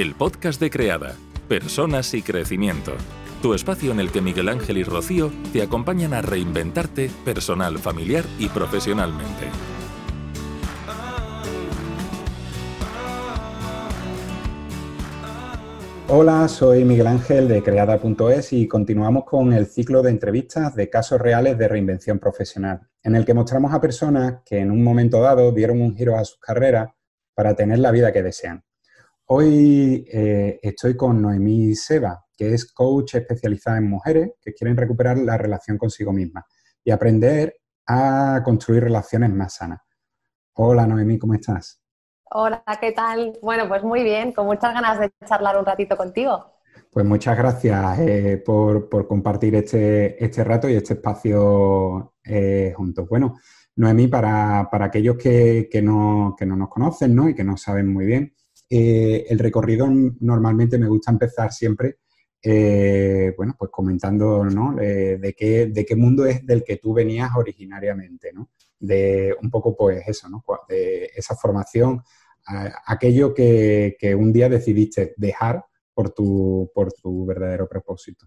el podcast de Creada, Personas y Crecimiento. Tu espacio en el que Miguel Ángel y Rocío te acompañan a reinventarte personal, familiar y profesionalmente. Hola, soy Miguel Ángel de creada.es y continuamos con el ciclo de entrevistas de casos reales de reinvención profesional, en el que mostramos a personas que en un momento dado dieron un giro a sus carreras para tener la vida que desean. Hoy eh, estoy con Noemí Seba, que es coach especializada en mujeres que quieren recuperar la relación consigo misma y aprender a construir relaciones más sanas. Hola Noemí, ¿cómo estás? Hola, ¿qué tal? Bueno, pues muy bien, con muchas ganas de charlar un ratito contigo. Pues muchas gracias eh, por, compartir este, este, rato y este espacio eh, juntos. Bueno, Noemí, para, aquellos que, no, que, no, nos conocen ¿no? y que no saben muy bien, eh, el recorrido normalmente me gusta empezar siempre, eh, bueno, pues comentando, ¿no? de, qué, mundo es del que tú venías originariamente, ¿no? De un poco, pues eso, ¿no? De esa formación, aquello que, un día decidiste dejar por tu, por tu verdadero propósito.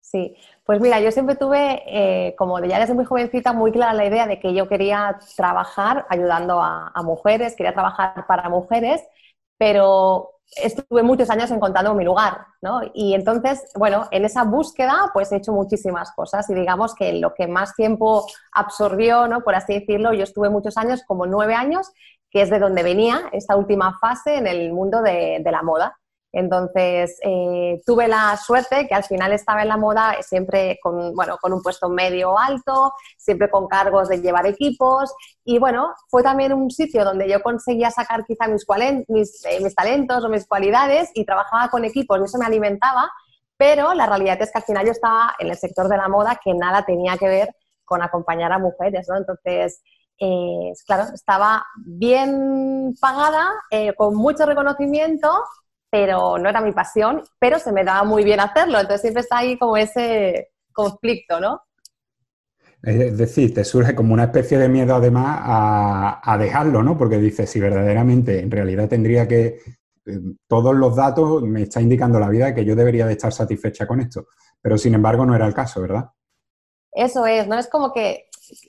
Sí, pues mira, yo siempre tuve, eh, como ya desde muy jovencita, muy clara la idea de que yo quería trabajar ayudando a mujeres, quería trabajar para mujeres pero estuve muchos años encontrando mi lugar, ¿no? Y entonces, bueno, en esa búsqueda pues he hecho muchísimas cosas y digamos que lo que más tiempo absorbió, ¿no? Por así decirlo, yo estuve muchos años, como nueve años, que es de donde venía esta última fase en el mundo de la moda. Entonces, eh, tuve la suerte que al final estaba en la moda siempre con, bueno, con un puesto medio alto, siempre con cargos de llevar equipos y bueno, fue también un sitio donde yo conseguía sacar quizá mis, mis, eh, mis talentos o mis cualidades y trabajaba con equipos y eso me alimentaba, pero la realidad es que al final yo estaba en el sector de la moda que nada tenía que ver con acompañar a mujeres, ¿no? Entonces, eh, claro, estaba bien pagada, con mucho reconocimiento, pero no era mi pasión, pero se me daba muy bien hacerlo. Entonces siempre está ahí como ese conflicto, ¿no? Es decir, te surge como una especie de miedo además a, dejarlo, ¿no? Porque dices, si verdaderamente en realidad tendría que, eh, todos los datos me está indicando la vida que yo debería de estar satisfecha con esto, pero sin embargo no era el caso, ¿verdad? Eso es, ¿no? Es como que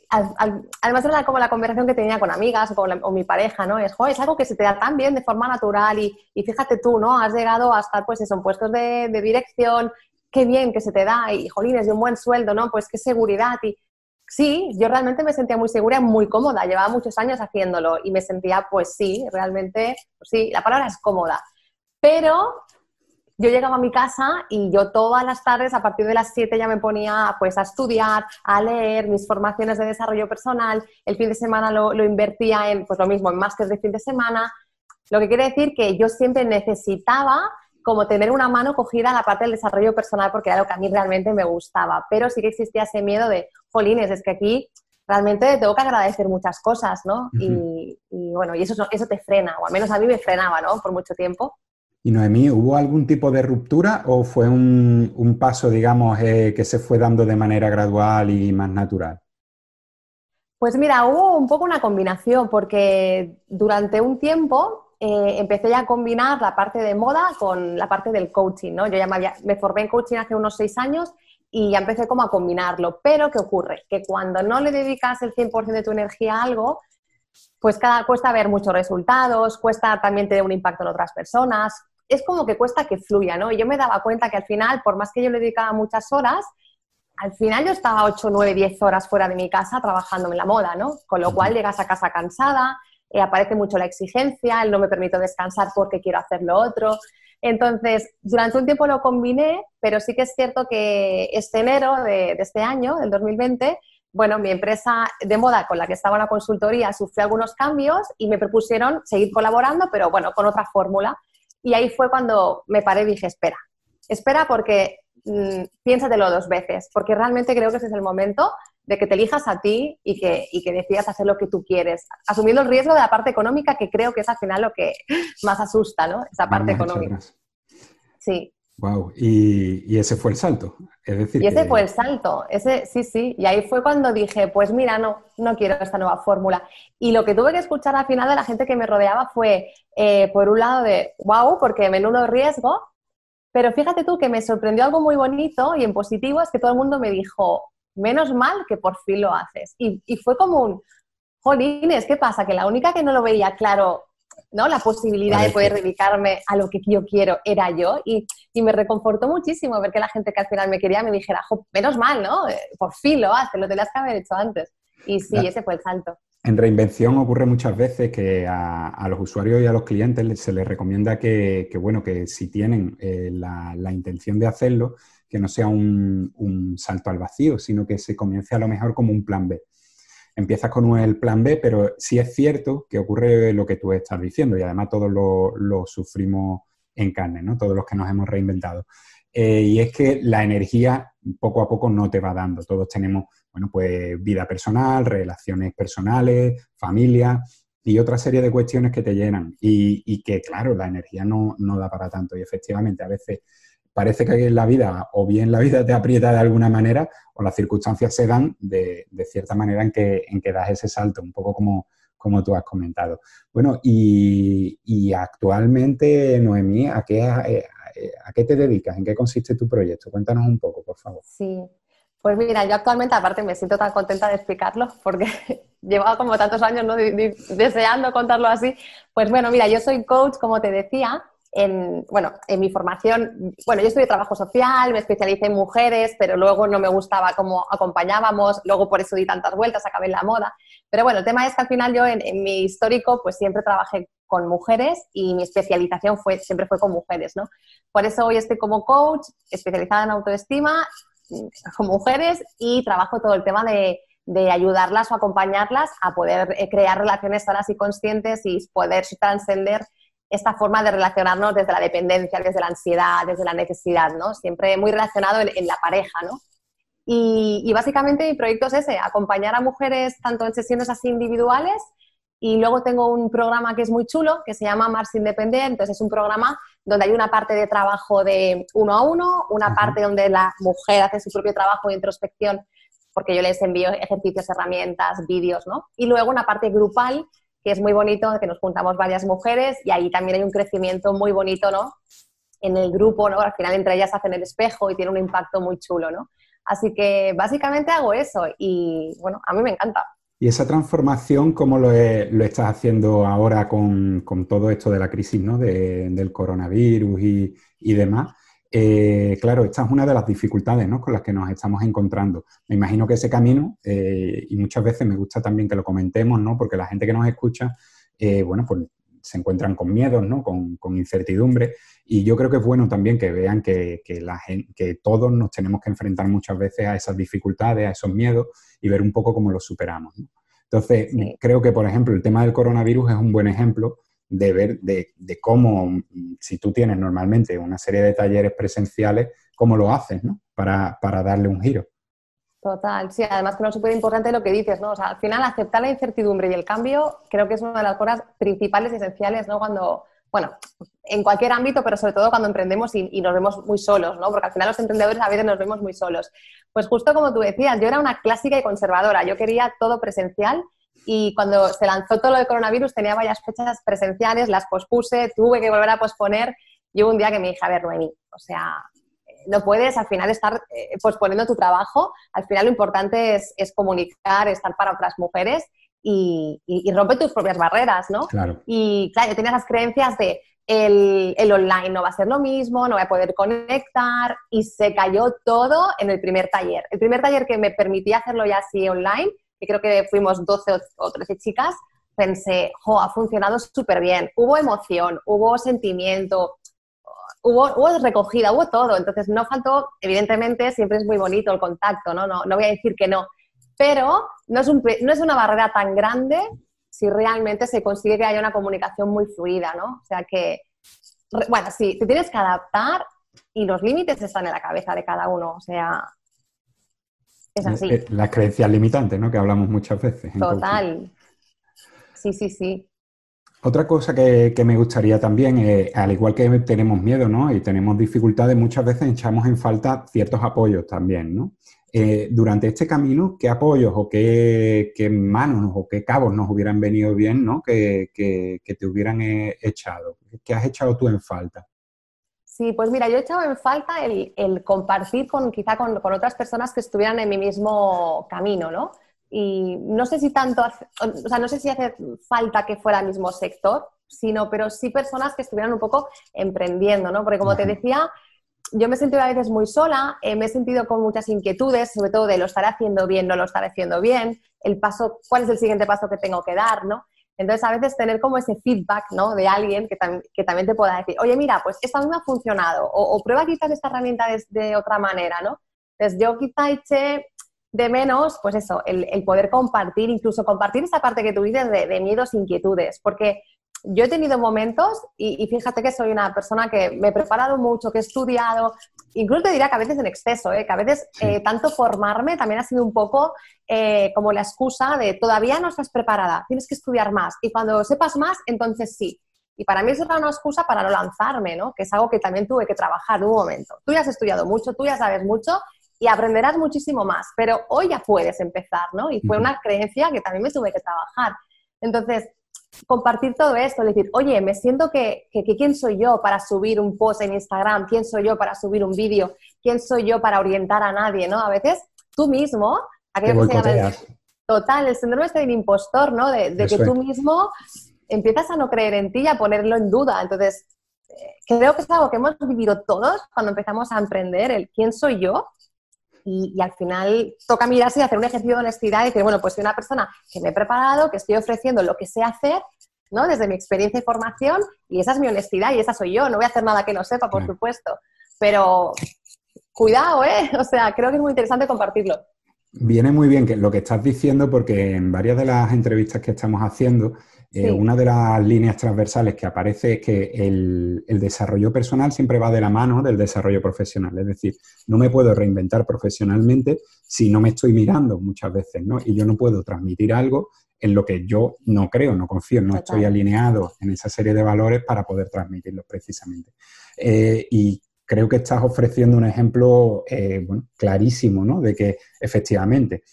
además era como la conversación que tenía con amigas o con mi pareja, ¿no? Es, es algo que se te da tan bien de forma natural y, fíjate tú, ¿no? Has llegado hasta, pues eso, en puestos de, dirección, qué bien que se te da y, jolines, de un buen sueldo, ¿no? Pues qué seguridad y... Sí, yo realmente me sentía muy segura y muy cómoda, llevaba muchos años haciéndolo y me sentía, pues sí, realmente, pues sí, la palabra es cómoda. Pero yo llegaba a mi casa y yo todas las tardes, a partir de las 7 ya me ponía pues a estudiar, a leer mis formaciones de desarrollo personal, el fin de semana lo, invertía en, pues lo mismo, en máster de fin de semana, lo que quiere decir que yo siempre necesitaba como tener una mano cogida a la parte del desarrollo personal porque era lo que a mí realmente me gustaba, pero sí que existía ese miedo de, jolines, es que aquí realmente tengo que agradecer muchas cosas, ¿no? y, y, bueno, y eso, eso te frena, o al menos a mí me frenaba, ¿no? Por mucho tiempo. Y Noemí, ¿hubo algún tipo de ruptura o fue un, paso, digamos, eh, que se fue dando de manera gradual y más natural? Pues mira, hubo un poco una combinación, porque durante un tiempo eh, empecé ya a combinar la parte de moda con la parte del coaching, ¿no? Yo ya me, formé en coaching hace unos seis años y ya empecé como a combinarlo. Pero, ¿qué ocurre? Que cuando no le dedicas el 100% de tu energía a algo, pues cuesta ver muchos resultados, cuesta también tener un impacto en otras personas, es como que cuesta que fluya, ¿no? Y yo me daba cuenta que al final, por más que yo le dedicaba muchas horas, al final yo estaba 8, 9, 10 horas fuera de mi casa trabajando en la moda, ¿no? Con lo cual llegas a casa cansada, eh, aparece mucho la exigencia, él no me permito descansar porque quiero hacer lo otro. Entonces, durante un tiempo lo combiné, pero sí que es cierto que este enero de, de este año, del 2020, bueno, mi empresa de moda con la que estaba en la consultoría sufrió algunos cambios y me propusieron seguir colaborando, pero bueno, con otra fórmula. Y ahí fue cuando me paré y dije, espera, espera porque mmm, piénsatelo dos veces, porque realmente creo que ese es el momento de que te elijas a ti y que, y que decidas hacer lo que tú quieres, asumiendo el riesgo de la parte económica, que creo que es al final lo que más asusta, ¿no? Esa parte económica. Sí. Wow, y, ese fue el salto. Es decir, y ese fue el salto, ese sí, sí. Y ahí fue cuando dije, pues mira, no, no quiero esta nueva fórmula. Y lo que tuve que escuchar al final de la gente que me rodeaba fue, eh, por un lado, de wow, porque menudo riesgo, pero fíjate tú que me sorprendió algo muy bonito y en positivo es que todo el mundo me dijo, menos mal que por fin lo haces. Y, y fue como un, jolines, ¿qué pasa? Que la única que no lo veía claro ¿no? La posibilidad de poder dedicarme a lo que yo quiero era yo y, me reconfortó muchísimo ver que la gente que al final me quería me dijera, menos mal, ¿no? Por fin lo haces, lo tenías que haber hecho antes. Y sí, ese fue el salto. En reinvención ocurre muchas veces que a, los usuarios y a los clientes se les recomienda que, bueno, que si tienen eh, la, intención de hacerlo, que no sea un, un salto al vacío, sino que se comience a lo mejor como un plan B empiezas con el plan B, pero sí es cierto que ocurre lo que tú estás diciendo y además todos lo, sufrimos en carne, ¿no? Todos los que nos hemos reinventado. Eh, y es que la energía poco a poco no te va dando. Todos tenemos, bueno, pues vida personal, relaciones personales, familia y otra serie de cuestiones que te llenan y, que, claro, la energía no, no da para tanto. Y efectivamente, a veces parece que la vida o bien la vida te aprieta de alguna manera o las circunstancias se dan de, cierta manera en que, en que das ese salto, un poco como, como tú has comentado. Bueno, y, actualmente, Noemí, ¿a qué, a, qué te dedicas? ¿En qué consiste tu proyecto? Cuéntanos un poco, por favor. Sí, pues mira, yo actualmente, aparte, me siento tan contenta de explicarlo porque llevaba como tantos años ¿no? deseando contarlo así. Pues bueno, mira, yo soy coach, como te decía, en, bueno, en mi formación, bueno, yo estudié trabajo social, me especialicé en mujeres, pero luego no me gustaba cómo acompañábamos, luego por eso di tantas vueltas, acabé en la moda. Pero bueno, el tema es que al final yo en, mi histórico pues siempre trabajé con mujeres y mi especialización fue, siempre fue con mujeres, ¿no? Por eso hoy estoy como coach, especializada en autoestima, con mujeres y trabajo todo el tema de, de ayudarlas o acompañarlas a poder eh, crear relaciones sanas y conscientes y poder trascender esta forma de relacionarnos desde la dependencia, desde la ansiedad, desde la necesidad, ¿no? Siempre muy relacionado en, la pareja, ¿no? Y, básicamente mi proyecto es ese, acompañar a mujeres tanto en sesiones así individuales y luego tengo un programa que es muy chulo, que se llama Mars Independiente, entonces es un programa donde hay una parte de trabajo de uno a uno, una parte donde la mujer hace su propio trabajo de introspección, porque yo les envío ejercicios, herramientas, vídeos, ¿no? Y luego una parte grupal que es muy bonito, que nos juntamos varias mujeres y ahí también hay un crecimiento muy bonito, ¿no? En el grupo, ¿no? Al final entre ellas hacen el espejo y tiene un impacto muy chulo, ¿no? Así que básicamente hago eso y bueno, a mí me encanta. ¿Y esa transformación cómo lo, estás haciendo ahora con, todo esto de la crisis ¿no? del coronavirus y, y demás? Eh, claro, esta es una de las dificultades con las que nos estamos encontrando. Me imagino que ese camino, eh, y muchas veces me gusta también que lo comentemos, ¿no? porque la gente que nos escucha, eh, bueno, pues se encuentran con miedos, ¿no? con, incertidumbre, y yo creo que es bueno también que vean que, la que todos nos tenemos que enfrentar muchas veces a esas dificultades, a esos miedos, y ver un poco cómo los superamos. Entonces, creo que, por ejemplo, el tema del coronavirus es un buen ejemplo de ver de, cómo, si tú tienes normalmente una serie de talleres presenciales, cómo lo haces, ¿no? Para, darle un giro. Total, sí, además es súper importante lo que dices, ¿no? O sea, al final aceptar la incertidumbre y el cambio creo que es una de las cosas principales y esenciales, ¿no? Cuando, bueno, en cualquier ámbito, pero sobre todo cuando emprendemos y, y, nos vemos muy solos, ¿no? Porque al final los emprendedores a veces nos vemos muy solos. Pues justo como tú decías, yo era una clásica y conservadora, yo quería todo presencial y cuando se lanzó todo lo de coronavirus tenía varias fechas presenciales, las pospuse, tuve que volver a posponer y hubo un día que me dije, a ver, Noemi, o sea, no puedes al final estar eh, posponiendo tu trabajo, al final lo importante es, es comunicar, estar para otras mujeres y, y, rompe tus propias barreras, ¿no? Claro. Y claro, yo tenía esas creencias de el, el, online no va a ser lo mismo, no voy a poder conectar y se cayó todo en el primer taller. El primer taller que me permitía hacerlo ya así online que creo que fuimos 12 o 13 chicas, pensé, jo, ha funcionado súper bien. Hubo emoción, hubo sentimiento, hubo, hubo, recogida, hubo todo. Entonces, no faltó, evidentemente, siempre es muy bonito el contacto, ¿no? No, no voy a decir que no. Pero no es, un, no es una barrera tan grande si realmente se consigue que haya una comunicación muy fluida, ¿no? O sea que, bueno, sí, te tienes que adaptar y los límites están en la cabeza de cada uno. O sea, es así. Eh, Las creencias limitantes, ¿no? Que hablamos muchas veces. Total. Sí, sí, sí. Otra cosa que, me gustaría también, eh, al igual que tenemos miedo, ¿no? Y tenemos dificultades, muchas veces echamos en falta ciertos apoyos también, ¿no? Eh, durante este camino, ¿qué apoyos o qué, manos o qué cabos nos hubieran venido bien, ¿no? Que, te hubieran eh, echado. ¿Qué has echado tú en falta? Sí, pues mira, yo he echado en falta el, compartir con quizá con, otras personas que estuvieran en mi mismo camino, ¿no? Y no sé si tanto, o sea, no sé si hace falta que fuera el mismo sector, sino, pero sí personas que estuvieran un poco emprendiendo, ¿no? Porque como te decía, yo me he sentido a veces muy sola, eh, me he sentido con muchas inquietudes, sobre todo de lo estaré haciendo bien, no lo estaré haciendo bien, el paso, cuál es el siguiente paso que tengo que dar, ¿no? Entonces, a veces tener como ese feedback, ¿no? De alguien que, que también te pueda decir, oye, mira, pues esto a mí me ha funcionado, o, prueba quizás esta herramienta de, de, otra manera, ¿no? Entonces, yo quizá eché de menos, pues eso, el, poder compartir, incluso compartir esa parte que tú dices de, miedos, inquietudes, porque yo he tenido momentos, y, fíjate que soy una persona que me he preparado mucho, que he estudiado, incluso te diría que a veces en exceso, ¿eh? que a veces eh, tanto formarme también ha sido un poco eh, como la excusa de todavía no estás preparada, tienes que estudiar más, y cuando sepas más, entonces sí. Y para mí eso era una excusa para no lanzarme, ¿no? Que es algo que también tuve que trabajar en un momento. Tú ya has estudiado mucho, tú ya sabes mucho y aprenderás muchísimo más, pero hoy ya puedes empezar, ¿no? Y fue una creencia que también me tuve que trabajar. Entonces, compartir todo esto, decir, oye, me siento que, que, quién soy yo para subir un post en Instagram, quién soy yo para subir un vídeo, quién soy yo para orientar a nadie, ¿no? A veces tú mismo, aquello que se llama total, el síndrome este del impostor, ¿no? De, que tú mismo empiezas a no creer en ti y a ponerlo en duda. Entonces, eh, creo que es algo que hemos vivido todos cuando empezamos a emprender, el quién soy yo, y, al final toca mirarse y hacer un ejercicio de honestidad y decir, bueno, pues soy una persona que me he preparado, que estoy ofreciendo lo que sé hacer, ¿no? Desde mi experiencia y formación, y esa es mi honestidad y esa soy yo. No voy a hacer nada que no sepa, por supuesto. Pero cuidado, ¿eh? O sea, creo que es muy interesante compartirlo. Viene muy bien que lo que estás diciendo, porque en varias de las entrevistas que estamos haciendo, eh, una de las líneas transversales que aparece es que el, desarrollo personal siempre va de la mano del desarrollo profesional. Es decir, no me puedo reinventar profesionalmente si no me estoy mirando muchas veces, ¿no? Y yo no puedo transmitir algo en lo que yo no creo, no confío, no estoy alineado en esa serie de valores para poder transmitirlo precisamente. Eh, y creo que estás ofreciendo un ejemplo eh, clarísimo, ¿no? De que efectivamente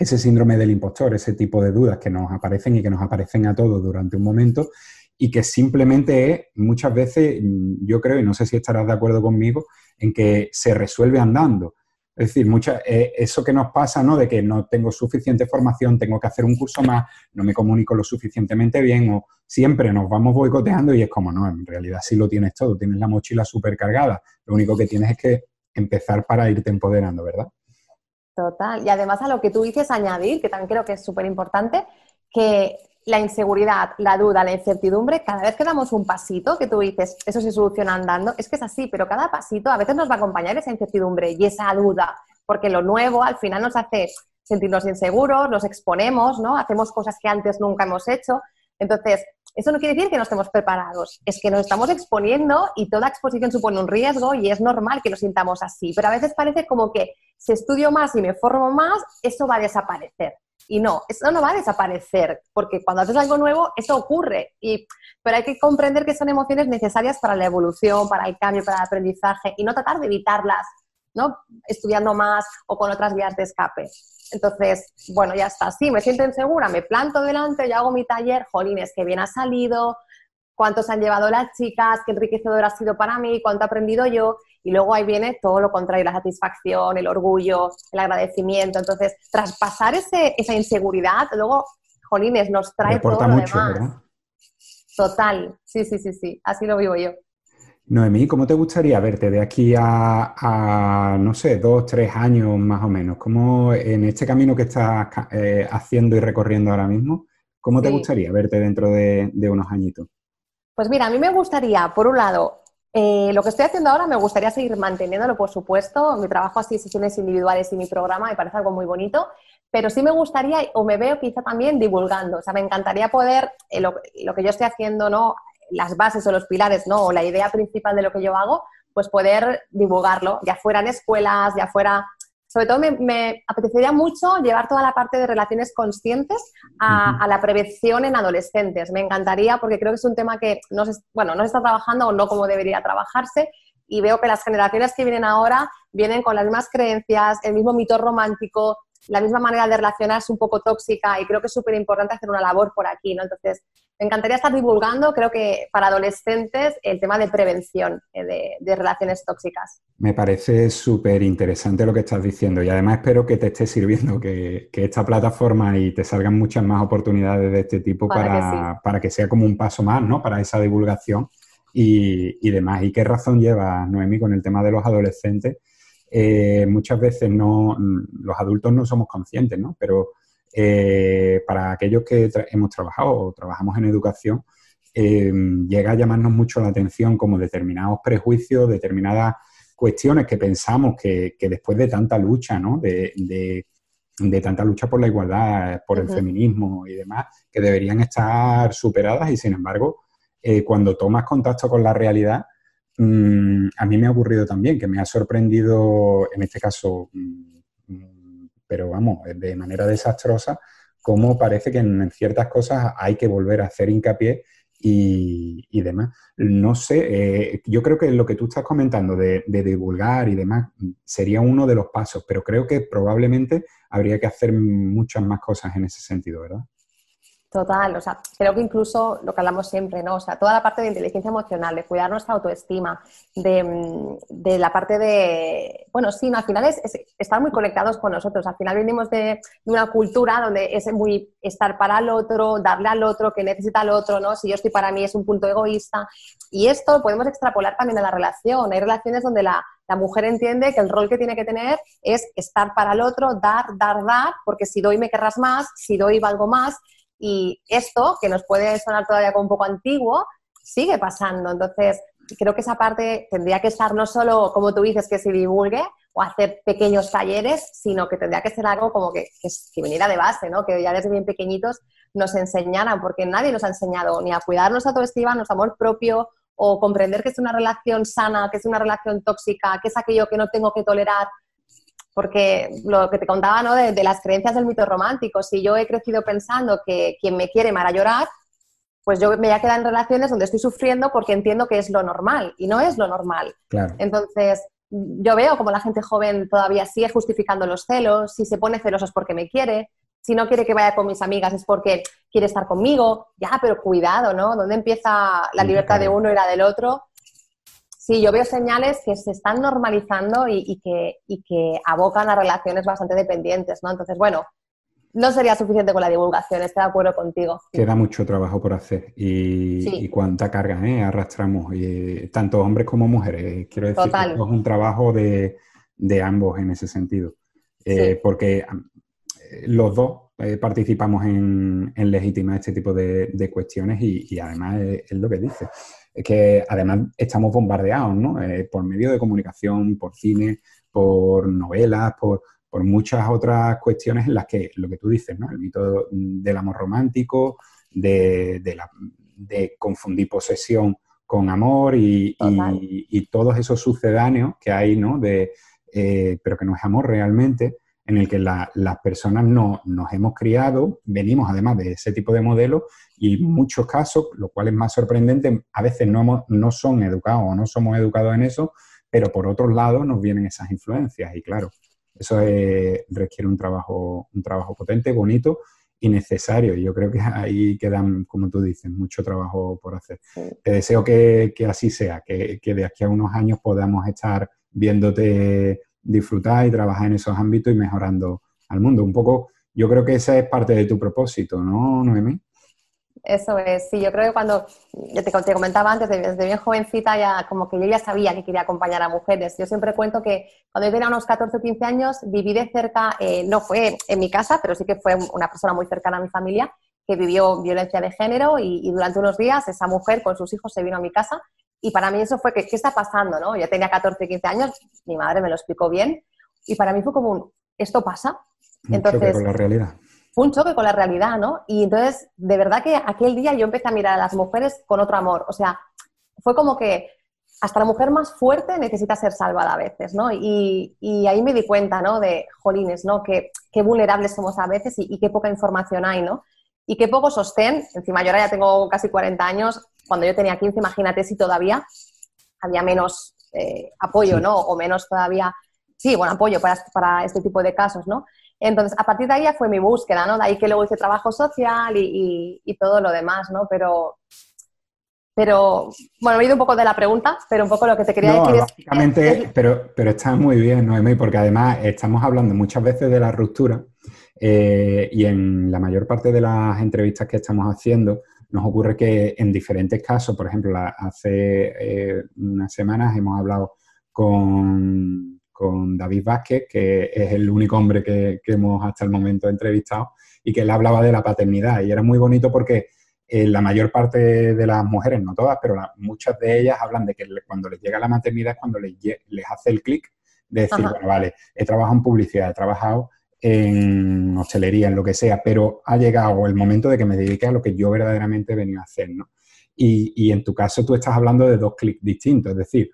ese síndrome del impostor, ese tipo de dudas que nos aparecen y que nos aparecen a todos durante un momento y que simplemente es, muchas veces, mm, yo creo, y no sé si estarás de acuerdo conmigo, en que se resuelve andando. Es decir, mucha, eh, eso que nos pasa, ¿no? De que no tengo suficiente formación, tengo que hacer un curso más, no me comunico lo suficientemente bien o siempre nos vamos boicoteando y es como, no, en realidad sí lo tienes todo, tienes la mochila supercargada, lo único que tienes es que empezar para irte empoderando, ¿verdad? Total. Y además a lo que tú dices añadir, que también creo que es súper importante, que la inseguridad, la duda, la incertidumbre, cada vez que damos un pasito, que tú dices, eso se soluciona andando, es que es así, pero cada pasito a veces nos va a acompañar esa incertidumbre y esa duda, porque lo nuevo al final nos hace sentirnos inseguros, nos exponemos, ¿no? Hacemos cosas que antes nunca hemos hecho. Entonces, eso no quiere decir que no estemos preparados, es que nos estamos exponiendo y toda exposición supone un riesgo y es normal que nos sintamos así, pero a veces parece como que si estudio más y me formo más, eso va a desaparecer. Y no, eso no va a desaparecer, porque cuando haces algo nuevo, eso ocurre. Y, pero hay que comprender que son emociones necesarias para la evolución, para el cambio, para el aprendizaje, y no tratar de evitarlas, ¿no? Estudiando más o con otras vías de escape. Entonces, bueno, ya está. Sí, me siento insegura, me planto delante, yo hago mi taller, jolines, que bien ha salido, cuántos han llevado las chicas, qué enriquecedor ha sido para mí, cuánto he aprendido yo. Y luego ahí viene todo lo contrario, la satisfacción, el orgullo, el agradecimiento. Entonces, traspasar ese, esa inseguridad, luego, jolines, nos trae todo lo demás. Total, sí, sí, sí, sí, así lo vivo yo. Noemí, ¿cómo te gustaría verte de aquí a, no sé, dos, tres años más o menos? ¿Cómo en este camino que estás eh, haciendo y recorriendo ahora mismo, cómo te gustaría verte dentro de, unos añitos? Pues mira, a mí me gustaría, por un lado, eh, lo que estoy haciendo ahora me gustaría seguir manteniéndolo, por supuesto. Mi trabajo así, sesiones individuales y mi programa me parece algo muy bonito, pero sí me gustaría, o me veo quizá también divulgando. O sea, me encantaría poder, eh, lo, lo, que yo estoy haciendo, ¿no? Las bases o los pilares, ¿no? O la idea principal de lo que yo hago, pues poder divulgarlo, ya fuera en escuelas, ya fuera sobre todo me, apetecería mucho llevar toda la parte de relaciones conscientes a, la prevención en adolescentes. Me encantaría porque creo que es un tema que no se, bueno, no se está trabajando o no como debería trabajarse y veo que las generaciones que vienen ahora vienen con las mismas creencias, el mismo mito romántico, la misma manera de relacionarse un poco tóxica y creo que es súper importante hacer una labor por aquí, ¿no? Entonces, me encantaría estar divulgando, creo que para adolescentes, el tema de prevención eh, de, relaciones tóxicas. Me parece súper interesante lo que estás diciendo y además espero que te esté sirviendo, que, esta plataforma y te salgan muchas más oportunidades de este tipo para, para, que, sea como un paso más, ¿no? Para esa divulgación y, y demás. ¿Y qué razón lleva Noemi con el tema de los adolescentes? Eh, muchas veces no, los adultos no somos conscientes, ¿no? Pero eh, para aquellos que hemos trabajado o trabajamos en educación, eh, llega a llamarnos mucho la atención como determinados prejuicios, determinadas cuestiones que pensamos que, después de tanta lucha, ¿no? De, tanta lucha por la igualdad, por el feminismo y demás, que deberían estar superadas y sin embargo, cuando tomas contacto con la realidad, Mm, a mí me ha ocurrido también, que me ha sorprendido, en este caso, mm, pero vamos, de manera desastrosa, cómo parece que en ciertas cosas hay que volver a hacer hincapié y, demás. No sé, eh, yo creo que lo que tú estás comentando de, divulgar y demás sería uno de los pasos, pero creo que probablemente habría que hacer muchas más cosas en ese sentido, ¿verdad? Total, o sea, creo que incluso lo que hablamos siempre, ¿no? O sea, toda la parte de inteligencia emocional, de cuidar nuestra autoestima, de, mm, la parte de, bueno, sí, al final es, estar muy conectados con nosotros. Al final venimos de, una cultura donde es muy estar para el otro, darle al otro, que necesita al otro, ¿no? Si yo estoy para mí es un punto egoísta. Y esto podemos extrapolar también a la relación. Hay relaciones donde la, la mujer entiende que el rol que tiene que tener es estar para el otro, dar, dar, dar, porque si doy me querrás más, si doy valgo más. Y esto, que nos puede sonar todavía como un poco antiguo, sigue pasando. Entonces, creo que esa parte tendría que estar no solo, como tú dices, que se divulgue o hacer pequeños talleres, sino que tendría que ser algo como que, que, viniera de base, ¿no? que ya desde bien pequeñitos nos enseñaran, porque nadie nos ha enseñado ni a cuidarnos a autoestima, nuestro amor propio, o comprender que es una relación sana, que es una relación tóxica, que es aquello que no tengo que tolerar porque lo que te contaba ¿no? de, las creencias del mito romántico, si yo he crecido pensando que quien me quiere me hará llorar, pues yo me voy a quedar en relaciones donde estoy sufriendo porque entiendo que es lo normal y no es lo normal. Entonces, yo veo como la gente joven todavía sigue justificando los celos, si se pone celoso es porque me quiere, si no quiere que vaya con mis amigas es porque quiere estar conmigo, ya, pero cuidado, ¿no? ¿Dónde empieza la libertad de uno y la del otro? Sí, yo veo señales que se están normalizando y, que, que abocan a relaciones bastante dependientes, ¿no? Entonces, bueno, no sería suficiente con la divulgación, estoy de acuerdo contigo. Queda mucho trabajo por hacer y, cuánta carga ¿eh? arrastramos, y, tanto hombres como mujeres. Quiero decir que es un trabajo de, ambos en ese sentido, eh, porque eh, los dos participamos en, legitimar este tipo de, cuestiones y, además es, lo que dice que además estamos bombardeados, ¿no? Eh, por medio de comunicación, por cine, por novelas, por, muchas otras cuestiones en las que lo que tú dices, ¿no? El mito del amor romántico, de, confundir posesión con amor y, todos esos sucedáneos que hay, ¿no? De, eh, pero que no es amor realmente, en el que las personas no, nos hemos criado, venimos además de ese tipo de modelos y en muchos casos, lo cual es más sorprendente, a veces no, no son educados o no somos educados en eso, pero por otro lado nos vienen esas influencias y claro, eso requiere un trabajo, un trabajo potente, bonito y necesario. Y yo creo que ahí quedan, como tú dices, mucho trabajo por hacer. Te deseo que, así sea, que, que de aquí a unos años podamos estar viéndote disfrutar y trabajar en esos ámbitos y mejorando al mundo. Un poco, yo creo que esa es parte de tu propósito, ¿no, Noemí? Eso es, sí, yo creo que cuando, ya te, comentaba antes, desde bien jovencita ya como que yo ya sabía que quería acompañar a mujeres. Yo siempre cuento que cuando yo tenía unos 14 o 15 años viví de cerca, eh, no fue en mi casa, pero sí que fue una persona muy cercana a mi familia que vivió violencia de género y durante unos días esa mujer con sus hijos se vino a mi casa y para mí eso fue que, ¿qué está pasando? ¿no? Yo tenía 14, 15 años, mi madre me lo explicó bien, y para mí fue como un, ¿esto pasa? Un entonces, choque con la realidad. Fue un choque con la realidad, ¿no? Y entonces, de verdad que aquel día yo empecé a mirar a las mujeres con otro amor. O sea, fue como que hasta la mujer más fuerte necesita ser salvada a veces, ¿no? Y, ahí me di cuenta, ¿no? De, jolines, ¿no? Qué, qué vulnerables somos a veces y, qué poca información hay, ¿no? Y qué poco sostén. Encima, yo ahora ya tengo casi 40 años. Cuando yo tenía 15, imagínate si todavía había menos eh, apoyo, ¿no? O menos todavía, sí, bueno, apoyo para, para este tipo de casos, ¿no? Entonces, a partir de ahí ya fue mi búsqueda, ¿no? De ahí que luego hice trabajo social y, y todo lo demás, ¿no? Pero pero, bueno, he oído un poco de la pregunta, pero un poco lo que te quería decir es... pero, pero está muy bien, Noemí, porque además estamos hablando muchas veces de la ruptura eh, y en la mayor parte de las entrevistas que estamos haciendo nos ocurre que en diferentes casos, por ejemplo, hace eh, unas semanas hemos hablado con, David Vázquez, que es el único hombre que, que hemos hasta el momento entrevistado, y que él hablaba de la paternidad. Y era muy bonito porque eh, la mayor parte de las mujeres, no todas, pero muchas de ellas hablan de que cuando les llega la maternidad es cuando les, hace el clic de decir, bueno, vale, he trabajado en publicidad, he trabajado en hostelería, en lo que sea, pero ha llegado el momento de que me dedique a lo que yo verdaderamente he venido a hacer, ¿no? Y, en tu caso tú estás hablando de dos clics distintos, es decir,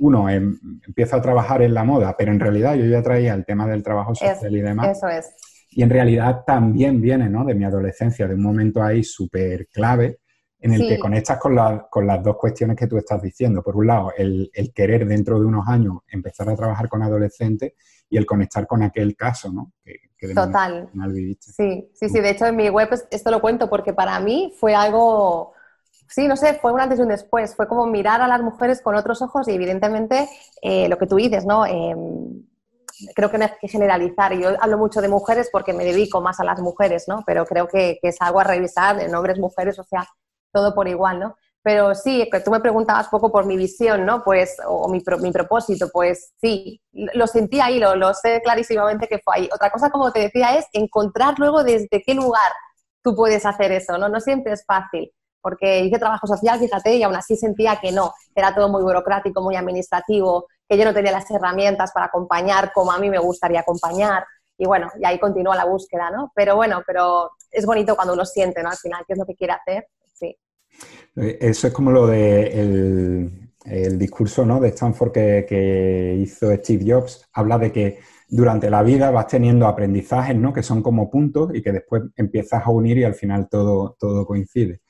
uno em, empieza a trabajar en la moda, pero en realidad yo ya traía el tema del trabajo social y demás. Eso es. Y en realidad también viene ¿no? de mi adolescencia, de un momento ahí súper clave en el que conectas con, con, las dos cuestiones que tú estás diciendo. Por un lado, el, querer dentro de unos años empezar a trabajar con adolescentes y el conectar con aquel caso, ¿no? Total. Sí, sí, sí. De hecho, en mi web esto lo cuento porque para mí fue algo, sí, no sé, fue un antes y un después. Fue como mirar a las mujeres con otros ojos y evidentemente eh, lo que tú dices, ¿no? Em, creo que no hay que generalizar. Yo hablo mucho de mujeres porque me dedico más a las mujeres, ¿no? Pero creo que, es algo a revisar en hombres, mujeres, o sea, todo por igual, ¿no? Pero sí, que tú me preguntabas poco por mi visión, ¿no? Pues, o mi, mi propósito, pues sí, lo sentí ahí, lo, lo, sé clarísimamente que fue ahí. Otra cosa, como te decía, es encontrar luego desde qué lugar tú puedes hacer eso, ¿no? No siempre es fácil, porque hice trabajo social, fíjate, y aún así sentía que no, era todo muy burocrático, muy administrativo, que yo no tenía las herramientas para acompañar como a mí me gustaría acompañar. Y bueno, y ahí continúa la búsqueda, ¿no? Pero bueno, pero es bonito cuando uno siente, ¿no? Al final, qué es lo que quiere hacer. Sí. Eso es como lo de el, discurso ¿no? de Stanford que, que, hizo Steve Jobs. Habla de que durante la vida vas teniendo aprendizajes, ¿no? Que son como puntos y que después empiezas a unir y al final todo, todo coincide.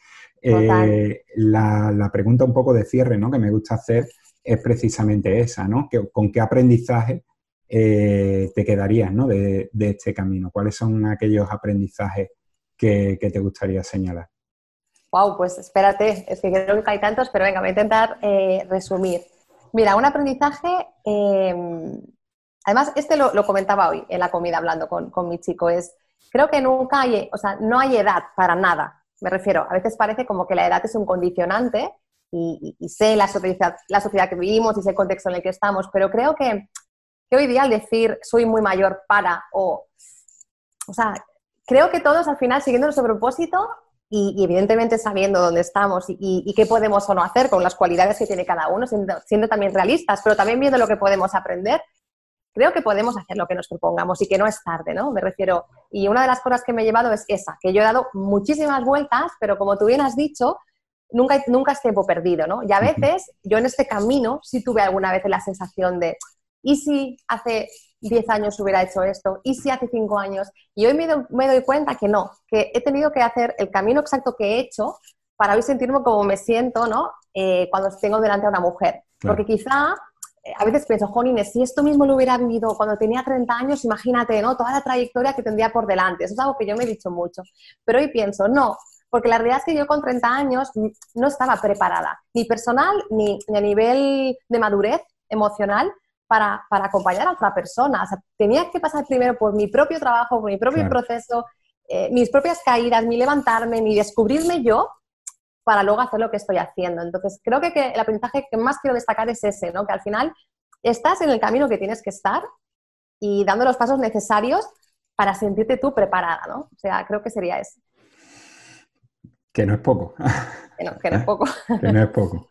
Eh, la, la, pregunta un poco de cierre, ¿no? Que me gusta hacer es precisamente esa, ¿no? ¿Con qué aprendizaje eh, te quedarías ¿no? de, este camino? ¿Cuáles son aquellos aprendizajes que, te gustaría señalar? Wow, pues espérate, es que creo que hay tantos, pero venga, voy a intentar eh, resumir. Mira, un aprendizaje, em, además, este lo, comentaba hoy en la comida hablando con, con, mi chico, es, creo que nunca hay, o sea, no hay edad para nada. Me refiero, a veces parece como que la edad es un condicionante y, sé la sociedad, la sociedad que vivimos y sé el contexto en el que estamos, pero creo que, que hoy día al decir soy muy mayor para o... O sea, creo que todos al final siguiendo nuestro propósito y, evidentemente sabiendo dónde estamos y, qué podemos o no hacer con las cualidades que tiene cada uno, siendo, siendo, también realistas, pero también viendo lo que podemos aprender, creo que podemos hacer lo que nos propongamos y que no es tarde, ¿no? Me refiero, y una de las cosas que me he llevado es esa, que yo he dado muchísimas vueltas, pero como tú bien has dicho, nunca, nunca es tiempo perdido, ¿no? Y a veces yo en este camino sí tuve alguna vez la sensación de, ¿y si hace 10 años hubiera hecho esto? ¿Y si hace 5 años? Y hoy me, doy cuenta que no, que he tenido que hacer el camino exacto que he hecho para hoy sentirme como me siento, ¿no? Eh, cuando tengo delante a una mujer. Porque quizá a veces pienso, Jonines, si esto mismo lo hubiera vivido cuando tenía 30 años, imagínate, ¿no? Toda la trayectoria que tendría por delante. Eso es algo que yo me he dicho mucho. Pero hoy pienso, no, porque la realidad es que yo con 30 años no estaba preparada, ni personal ni, a nivel de madurez emocional, para, acompañar a otra persona. O sea, tenía que pasar primero por mi propio trabajo, por mi propio proceso, eh, mis propias caídas, mi levantarme, mi descubrirme yo, para luego hacer lo que estoy haciendo. Entonces, creo que, que el aprendizaje que más quiero destacar es ese, ¿no? Que al final estás en el camino que tienes que estar y dando los pasos necesarios para sentirte tú preparada, ¿no? O sea, creo que sería eso. Que no es poco. Que no, que no es poco. que no es poco.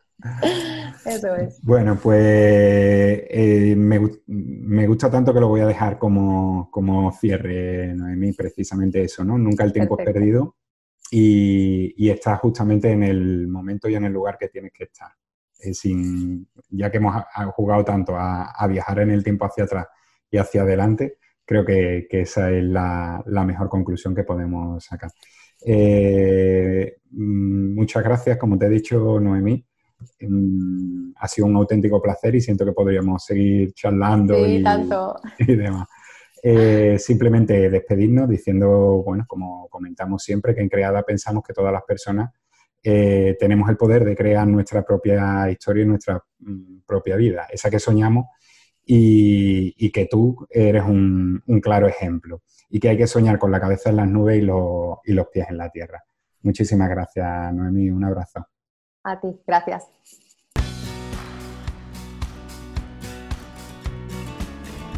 Eso es. Bueno, pues eh, me, gusta tanto que lo voy a dejar como, cierre, Noemí, precisamente eso, ¿no? Nunca el tiempo es perdido y, y estás justamente en el momento y en el lugar que tienes que estar. sin, ya que hemos jugado tanto a, viajar en el tiempo hacia atrás y hacia adelante, creo que, esa es la, mejor conclusión que podemos sacar. Mm, muchas gracias, como te he dicho, Noemí. Mm, ha sido un auténtico placer y siento que podríamos seguir charlando y, y, demás. Eh, simplemente despedirnos diciendo, bueno, como comentamos siempre, que en Creada pensamos que todas las personas eh, tenemos el poder de crear nuestra propia historia y nuestra mm, propia vida, esa que soñamos y, que tú eres un, claro ejemplo y que hay que soñar con la cabeza en las nubes y, y los pies en la tierra. Muchísimas gracias, Noemí. Un abrazo. A ti, gracias.